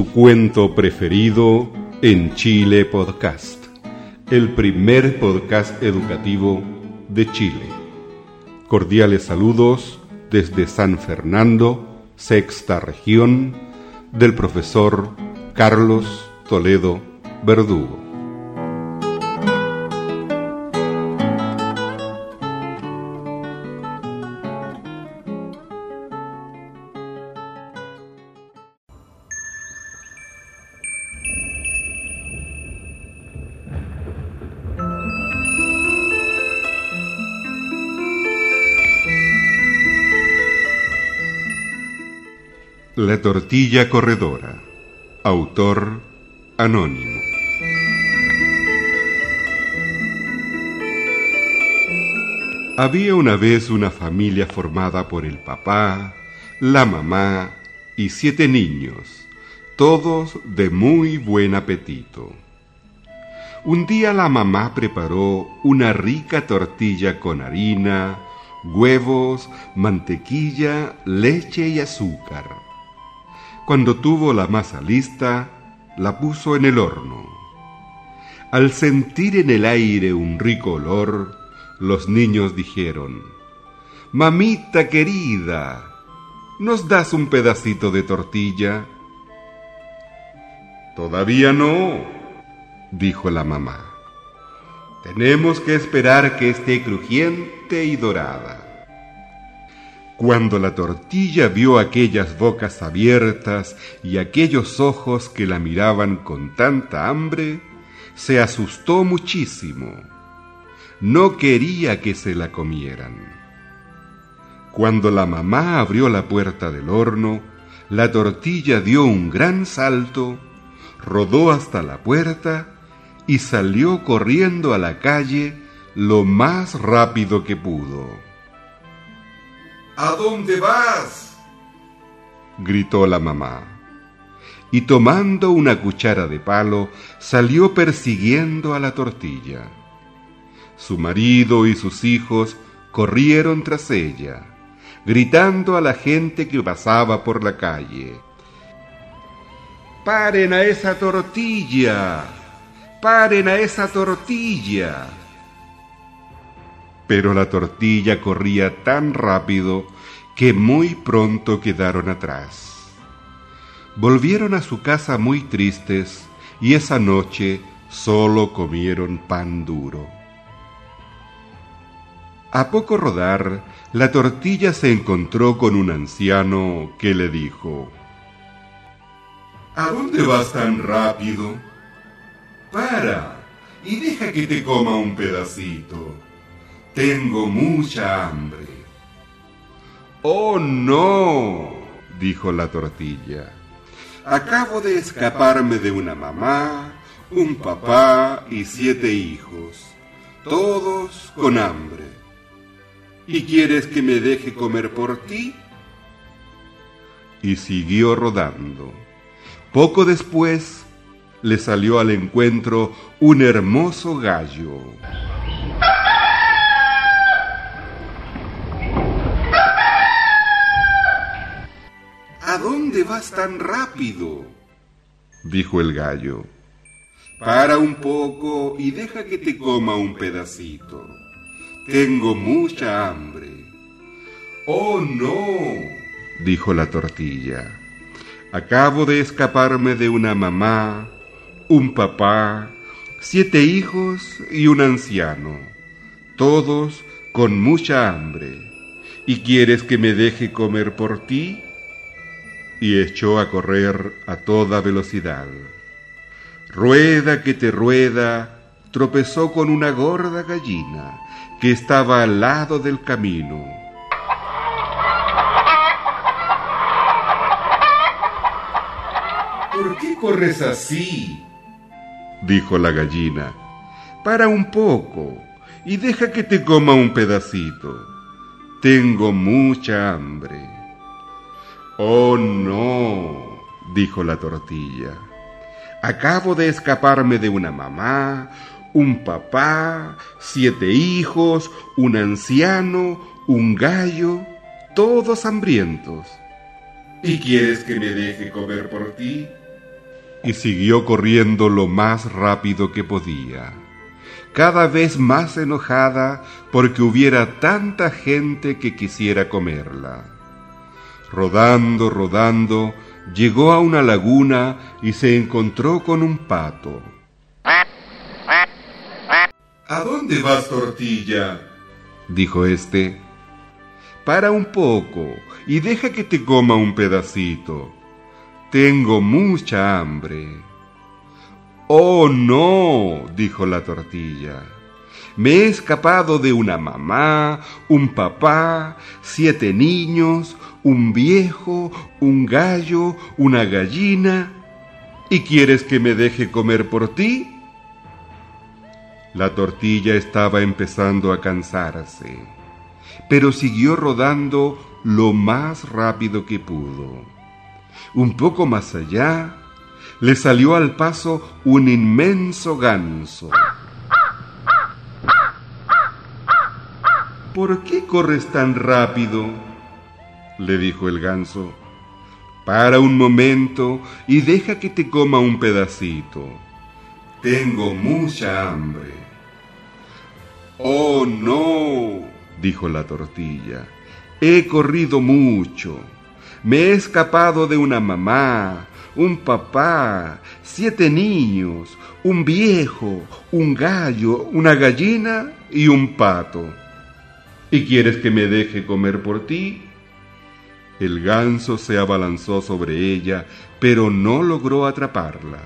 tu cuento preferido en Chile Podcast, el primer podcast educativo de Chile. Cordiales saludos desde San Fernando, sexta región, del profesor Carlos Toledo Verdugo. La tortilla corredora. Autor anónimo. Había una vez una familia formada por el papá, la mamá y siete niños, todos de muy buen apetito. Un día la mamá preparó una rica tortilla con harina, huevos, mantequilla, leche y azúcar cuando tuvo la masa lista, la puso en el horno. Al sentir en el aire un rico olor, los niños dijeron, Mamita querida, ¿nos das un pedacito de tortilla? Todavía no, dijo la mamá. Tenemos que esperar que esté crujiente y dorada. Cuando la tortilla vio aquellas bocas abiertas y aquellos ojos que la miraban con tanta hambre, se asustó muchísimo. No quería que se la comieran. Cuando la mamá abrió la puerta del horno, la tortilla dio un gran salto, rodó hasta la puerta y salió corriendo a la calle lo más rápido que pudo. ¿A dónde vas? gritó la mamá. Y tomando una cuchara de palo, salió persiguiendo a la tortilla. Su marido y sus hijos corrieron tras ella, gritando a la gente que pasaba por la calle. ¡Paren a esa tortilla! ¡Paren a esa tortilla! Pero la tortilla corría tan rápido que muy pronto quedaron atrás. Volvieron a su casa muy tristes y esa noche solo comieron pan duro. A poco rodar, la tortilla se encontró con un anciano que le dijo, ¿A dónde vas tan rápido? Para y deja que te coma un pedacito. Tengo mucha hambre. Oh, no, dijo la tortilla. Acabo de escaparme de una mamá, un papá y siete hijos, todos con hambre. ¿Y quieres que me deje comer por ti? Y siguió rodando. Poco después le salió al encuentro un hermoso gallo. Dónde vas tan rápido? dijo el gallo. Para un poco y deja que te coma un pedacito. Tengo mucha hambre. Oh, no, dijo la tortilla. Acabo de escaparme de una mamá, un papá, siete hijos y un anciano, todos con mucha hambre. ¿Y quieres que me deje comer por ti? Y echó a correr a toda velocidad. Rueda que te rueda, tropezó con una gorda gallina que estaba al lado del camino. ¿Por qué corres así? dijo la gallina. Para un poco y deja que te coma un pedacito. Tengo mucha hambre. Oh, no, dijo la tortilla. Acabo de escaparme de una mamá, un papá, siete hijos, un anciano, un gallo, todos hambrientos. ¿Y quieres que me deje comer por ti? y siguió corriendo lo más rápido que podía, cada vez más enojada porque hubiera tanta gente que quisiera comerla. Rodando, rodando, llegó a una laguna y se encontró con un pato. ¿A dónde vas, tortilla? dijo éste. Para un poco y deja que te coma un pedacito. Tengo mucha hambre. Oh, no, dijo la tortilla. Me he escapado de una mamá, un papá, siete niños, un viejo, un gallo, una gallina. ¿Y quieres que me deje comer por ti? La tortilla estaba empezando a cansarse, pero siguió rodando lo más rápido que pudo. Un poco más allá, le salió al paso un inmenso ganso. ¿Por qué corres tan rápido? Le dijo el ganso. Para un momento y deja que te coma un pedacito. Tengo mucha hambre. Oh, no, dijo la tortilla. He corrido mucho. Me he escapado de una mamá, un papá, siete niños, un viejo, un gallo, una gallina y un pato. ¿Y quieres que me deje comer por ti? El ganso se abalanzó sobre ella, pero no logró atraparla.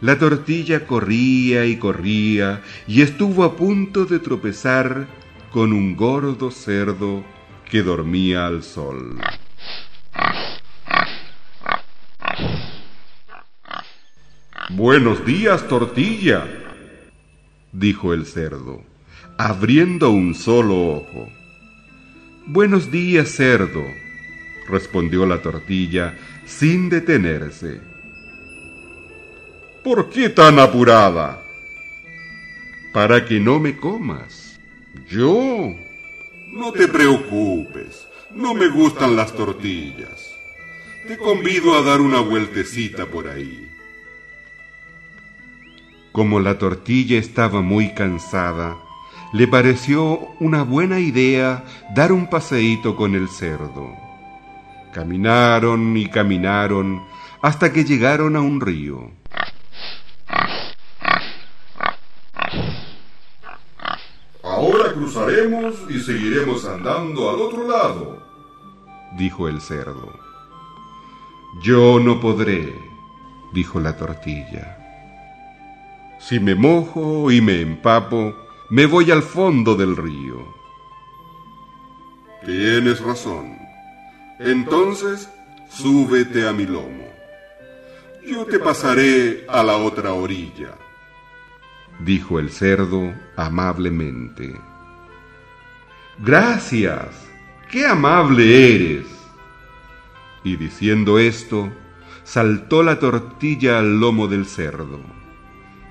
La tortilla corría y corría y estuvo a punto de tropezar con un gordo cerdo que dormía al sol. Buenos días, tortilla, dijo el cerdo, abriendo un solo ojo. Buenos días, cerdo, respondió la tortilla sin detenerse. ¿Por qué tan apurada? Para que no me comas. ¿Yo? No te preocupes, no me gustan las tortillas. Te convido a dar una vueltecita por ahí. Como la tortilla estaba muy cansada, le pareció una buena idea dar un paseíto con el cerdo. Caminaron y caminaron hasta que llegaron a un río. Ahora cruzaremos y seguiremos andando al otro lado, dijo el cerdo. Yo no podré, dijo la tortilla. Si me mojo y me empapo, me voy al fondo del río. Tienes razón. Entonces, súbete a mi lomo. Yo te pasaré a la otra orilla, dijo el cerdo amablemente. Gracias, qué amable eres. Y diciendo esto, saltó la tortilla al lomo del cerdo.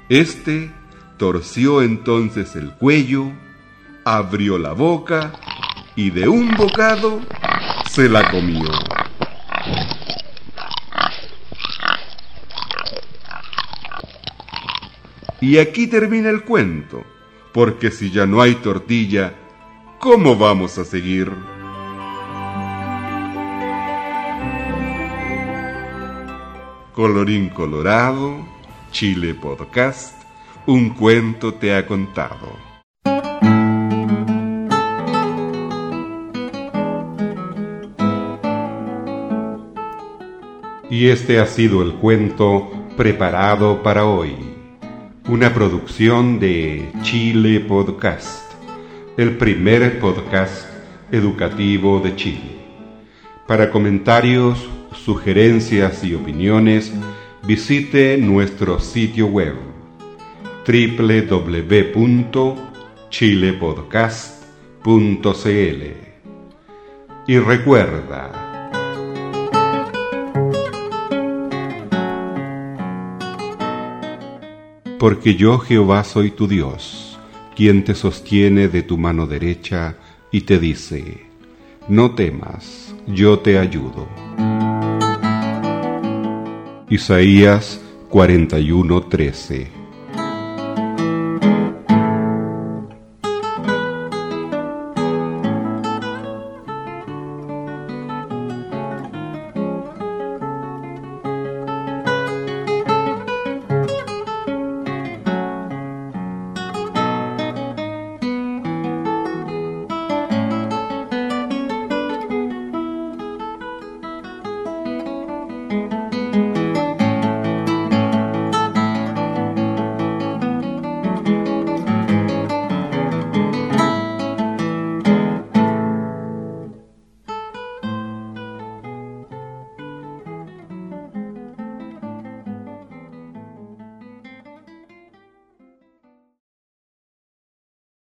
Este torció entonces el cuello, abrió la boca y de un bocado se la comió. Y aquí termina el cuento, porque si ya no hay tortilla, ¿cómo vamos a seguir? Colorín colorado, Chile Podcast, un cuento te ha contado. Y este ha sido el cuento preparado para hoy, una producción de Chile Podcast, el primer podcast educativo de Chile. Para comentarios, sugerencias y opiniones, visite nuestro sitio web www.chilepodcast.cl. Y recuerda, porque yo Jehová soy tu Dios, quien te sostiene de tu mano derecha y te dice, no temas, yo te ayudo Isaías 41:13